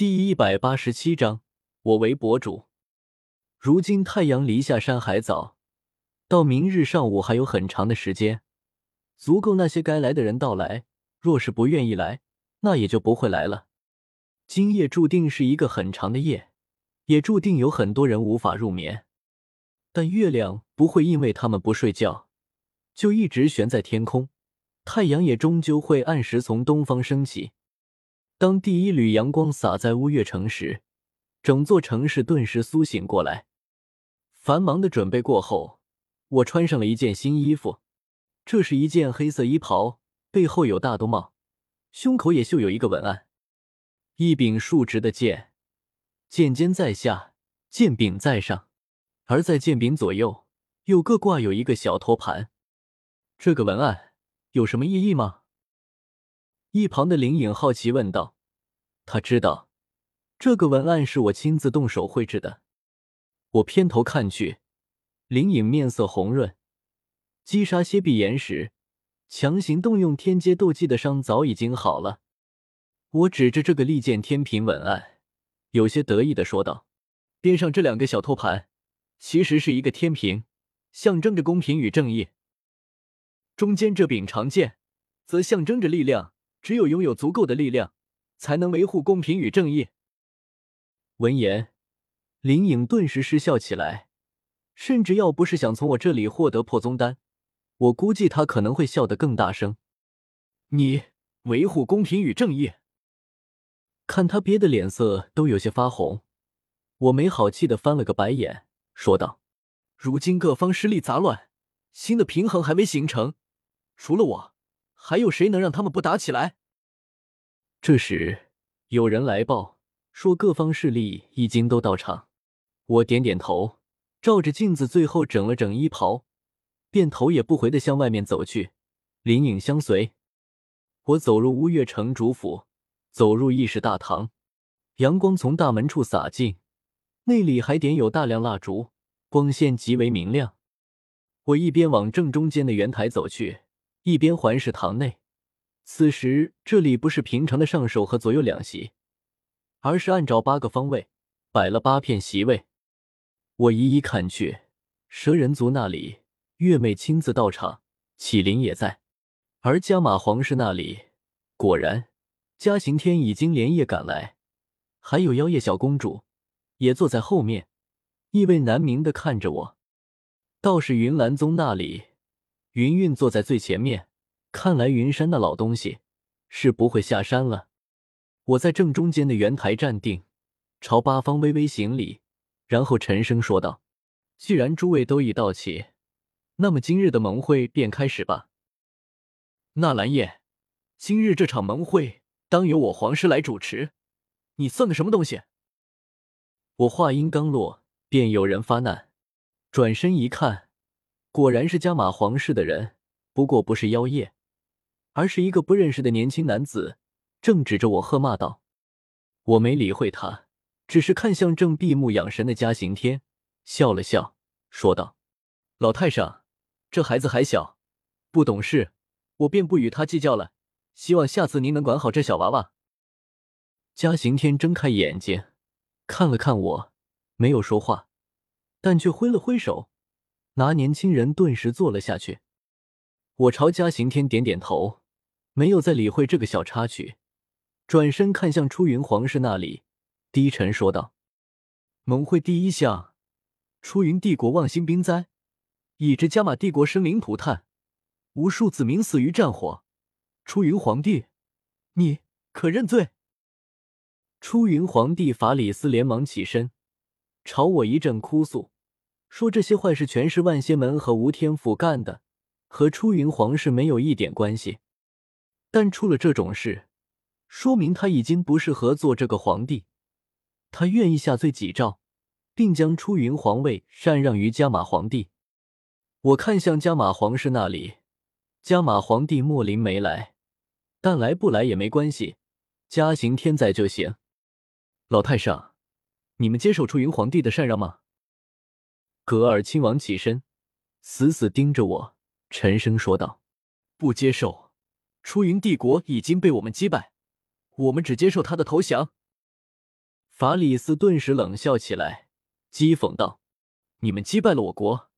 第一百八十七章，我为博主。如今太阳离下山还早，到明日上午还有很长的时间，足够那些该来的人到来。若是不愿意来，那也就不会来了。今夜注定是一个很长的夜，也注定有很多人无法入眠。但月亮不会因为他们不睡觉，就一直悬在天空。太阳也终究会按时从东方升起。当第一缕阳光洒在乌月城时，整座城市顿时苏醒过来。繁忙的准备过后，我穿上了一件新衣服。这是一件黑色衣袍，背后有大兜帽，胸口也绣有一个文案：一柄竖直的剑，剑尖在下，剑柄在上，而在剑柄左右又各挂有一个小托盘。这个文案有什么意义吗？一旁的林颖好奇问道：“他知道这个文案是我亲自动手绘制的。”我偏头看去，林颖面色红润，击杀蝎壁岩时强行动用天阶斗技的伤早已经好了。我指着这个利剑天平文案，有些得意的说道：“边上这两个小托盘，其实是一个天平，象征着公平与正义；中间这柄长剑，则象征着力量。”只有拥有足够的力量，才能维护公平与正义。闻言，林颖顿时失笑起来，甚至要不是想从我这里获得破宗丹，我估计他可能会笑得更大声。你维护公平与正义？看他憋得脸色都有些发红，我没好气的翻了个白眼，说道：“如今各方势力杂乱，新的平衡还没形成，除了我。”还有谁能让他们不打起来？这时有人来报说，各方势力已经都到场。我点点头，照着镜子，最后整了整衣袍，便头也不回的向外面走去。林影相随。我走入乌月城主府，走入议事大堂，阳光从大门处洒进，内里还点有大量蜡烛，光线极为明亮。我一边往正中间的圆台走去。一边环视堂内，此时这里不是平常的上首和左右两席，而是按照八个方位摆了八片席位。我一一看去，蛇人族那里月妹亲自到场，启灵也在；而加玛皇室那里，果然嘉刑天已经连夜赶来，还有妖夜小公主也坐在后面，意味难明的看着我。倒是云岚宗那里。云云坐在最前面，看来云山那老东西是不会下山了。我在正中间的圆台站定，朝八方微微行礼，然后沉声说道：“既然诸位都已到齐，那么今日的盟会便开始吧。”纳兰叶，今日这场盟会当由我皇师来主持，你算个什么东西？我话音刚落，便有人发难，转身一看。果然是加玛皇室的人，不过不是妖夜，而是一个不认识的年轻男子，正指着我喝骂道：“我没理会他，只是看向正闭目养神的嘉行天，笑了笑，说道：‘老太上，这孩子还小，不懂事，我便不与他计较了。希望下次您能管好这小娃娃。’”嘉行天睁开眼睛，看了看我，没有说话，但却挥了挥手。拿年轻人顿时坐了下去，我朝嘉刑天点点头，没有再理会这个小插曲，转身看向出云皇室那里，低沉说道：“盟会第一项，出云帝国望星兵灾，以致加玛帝国生灵涂炭，无数子民死于战火。出云皇帝，你可认罪？”出云皇帝法里斯连忙起身，朝我一阵哭诉。说这些坏事全是万仙门和吴天府干的，和出云皇室没有一点关系。但出了这种事，说明他已经不适合做这个皇帝。他愿意下罪己诏，并将出云皇位禅让于加玛皇帝。我看向加玛皇室那里，加玛皇帝莫林没来，但来不来也没关系，嘉刑天在就行。老太上，你们接受出云皇帝的禅让吗？格尔亲王起身，死死盯着我，沉声说道：“不接受。出云帝国已经被我们击败，我们只接受他的投降。”法里斯顿时冷笑起来，讥讽道：“你们击败了我国，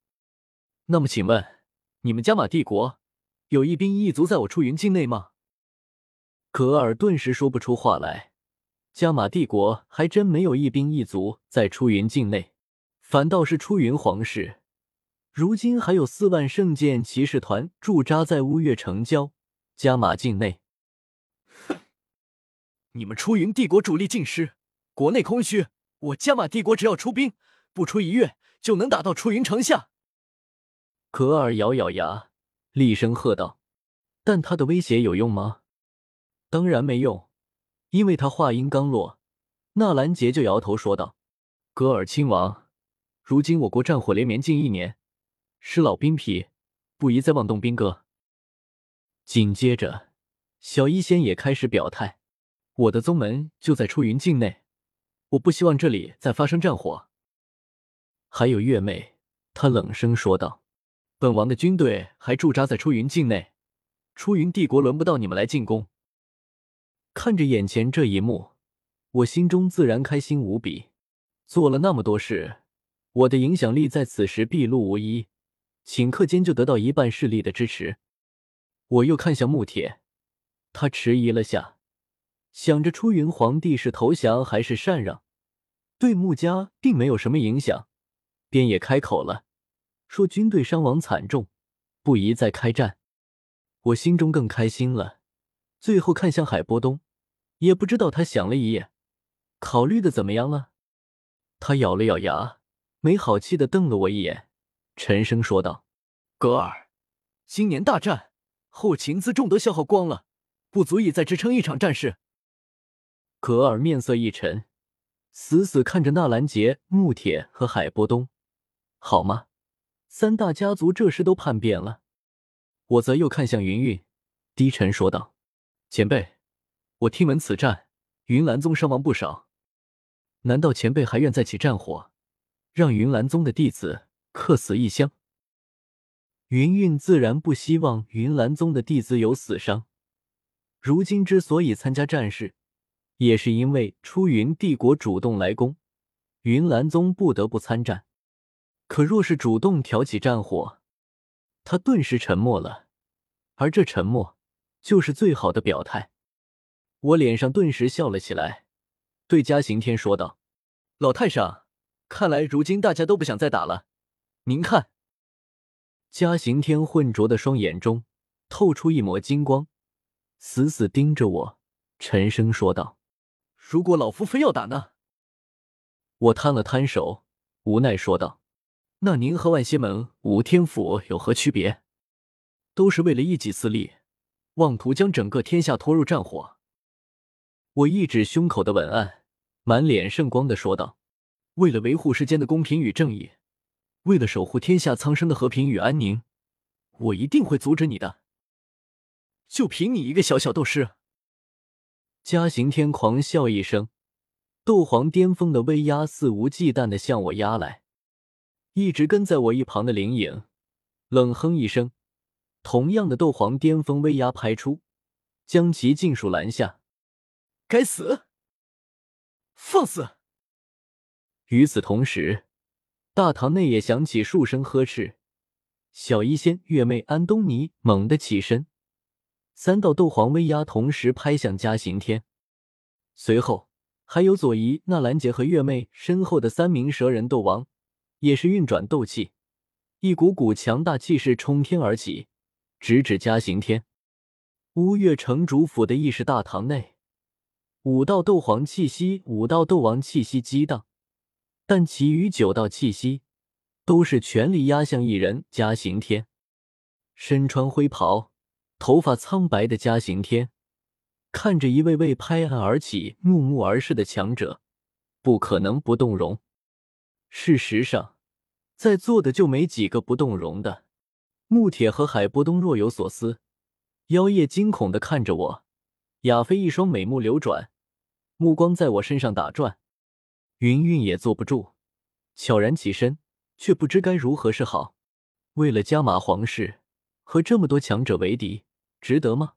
那么请问，你们加玛帝国有一兵一卒在我出云境内吗？”格尔顿时说不出话来。加玛帝国还真没有一兵一卒在出云境内，反倒是出云皇室，如今还有四万圣剑骑士团驻扎在乌月城郊加玛境内。哼，你们出云帝国主力尽失，国内空虚，我加玛帝国只要出兵，不出一月就能打到出云城下。可尔咬咬牙，厉声喝道：“但他的威胁有用吗？当然没用。”因为他话音刚落，纳兰杰就摇头说道：“格尔亲王，如今我国战火连绵近一年，是老兵疲，不宜再妄动兵戈。”紧接着，小医仙也开始表态：“我的宗门就在出云境内，我不希望这里再发生战火。”还有月妹，她冷声说道：“本王的军队还驻扎在出云境内，出云帝国轮不到你们来进攻。”看着眼前这一幕，我心中自然开心无比。做了那么多事，我的影响力在此时毕露无遗，顷刻间就得到一半势力的支持。我又看向穆铁，他迟疑了下，想着出云皇帝是投降还是禅让，对穆家并没有什么影响，便也开口了，说军队伤亡惨重，不宜再开战。我心中更开心了。最后看向海波东，也不知道他想了一夜，考虑的怎么样了。他咬了咬牙，没好气的瞪了我一眼，沉声说道：“格尔，今年大战后勤辎重都消耗光了，不足以再支撑一场战事。”格尔面色一沉，死死看着纳兰杰、穆铁和海波东。好吗？三大家族这时都叛变了。我则又看向云云，低沉说道。前辈，我听闻此战云岚宗伤亡不少，难道前辈还愿再起战火，让云岚宗的弟子客死异乡？云韵自然不希望云岚宗的弟子有死伤，如今之所以参加战事，也是因为出云帝国主动来攻，云岚宗不得不参战。可若是主动挑起战火，他顿时沉默了，而这沉默。就是最好的表态，我脸上顿时笑了起来，对嘉刑天说道：“老太上，看来如今大家都不想再打了。您看。”嘉刑天浑浊的双眼中透出一抹金光，死死盯着我，沉声说道：“如果老夫非要打呢？”我摊了摊手，无奈说道：“那您和万仙门五天府有何区别？都是为了一己私利。”妄图将整个天下拖入战火，我一指胸口的文案，满脸圣光的说道：“为了维护世间的公平与正义，为了守护天下苍生的和平与安宁，我一定会阻止你的。就凭你一个小小斗师！”嘉刑天狂笑一声，斗皇巅峰的威压肆无忌惮的向我压来。一直跟在我一旁的灵影冷哼一声。同样的斗皇巅峰威压拍出，将其尽数拦下。该死！放肆！与此同时，大堂内也响起数声呵斥。小医仙、月妹、安东尼猛地起身，三道斗皇威压同时拍向嘉刑天。随后，还有左仪、纳兰杰和月妹身后的三名蛇人斗王，也是运转斗气，一股股强大气势冲天而起。直指嘉刑天，乌月城主府的议事大堂内，五道斗皇气息、五道斗王气息激荡，但其余九道气息都是全力压向一人嘉刑天。身穿灰袍、头发苍白的嘉刑天，看着一位位拍案而起、怒目而视的强者，不可能不动容。事实上，在座的就没几个不动容的。穆铁和海波东若有所思，妖夜惊恐的看着我，亚飞一双美目流转，目光在我身上打转。云韵也坐不住，悄然起身，却不知该如何是好。为了加马皇室和这么多强者为敌，值得吗？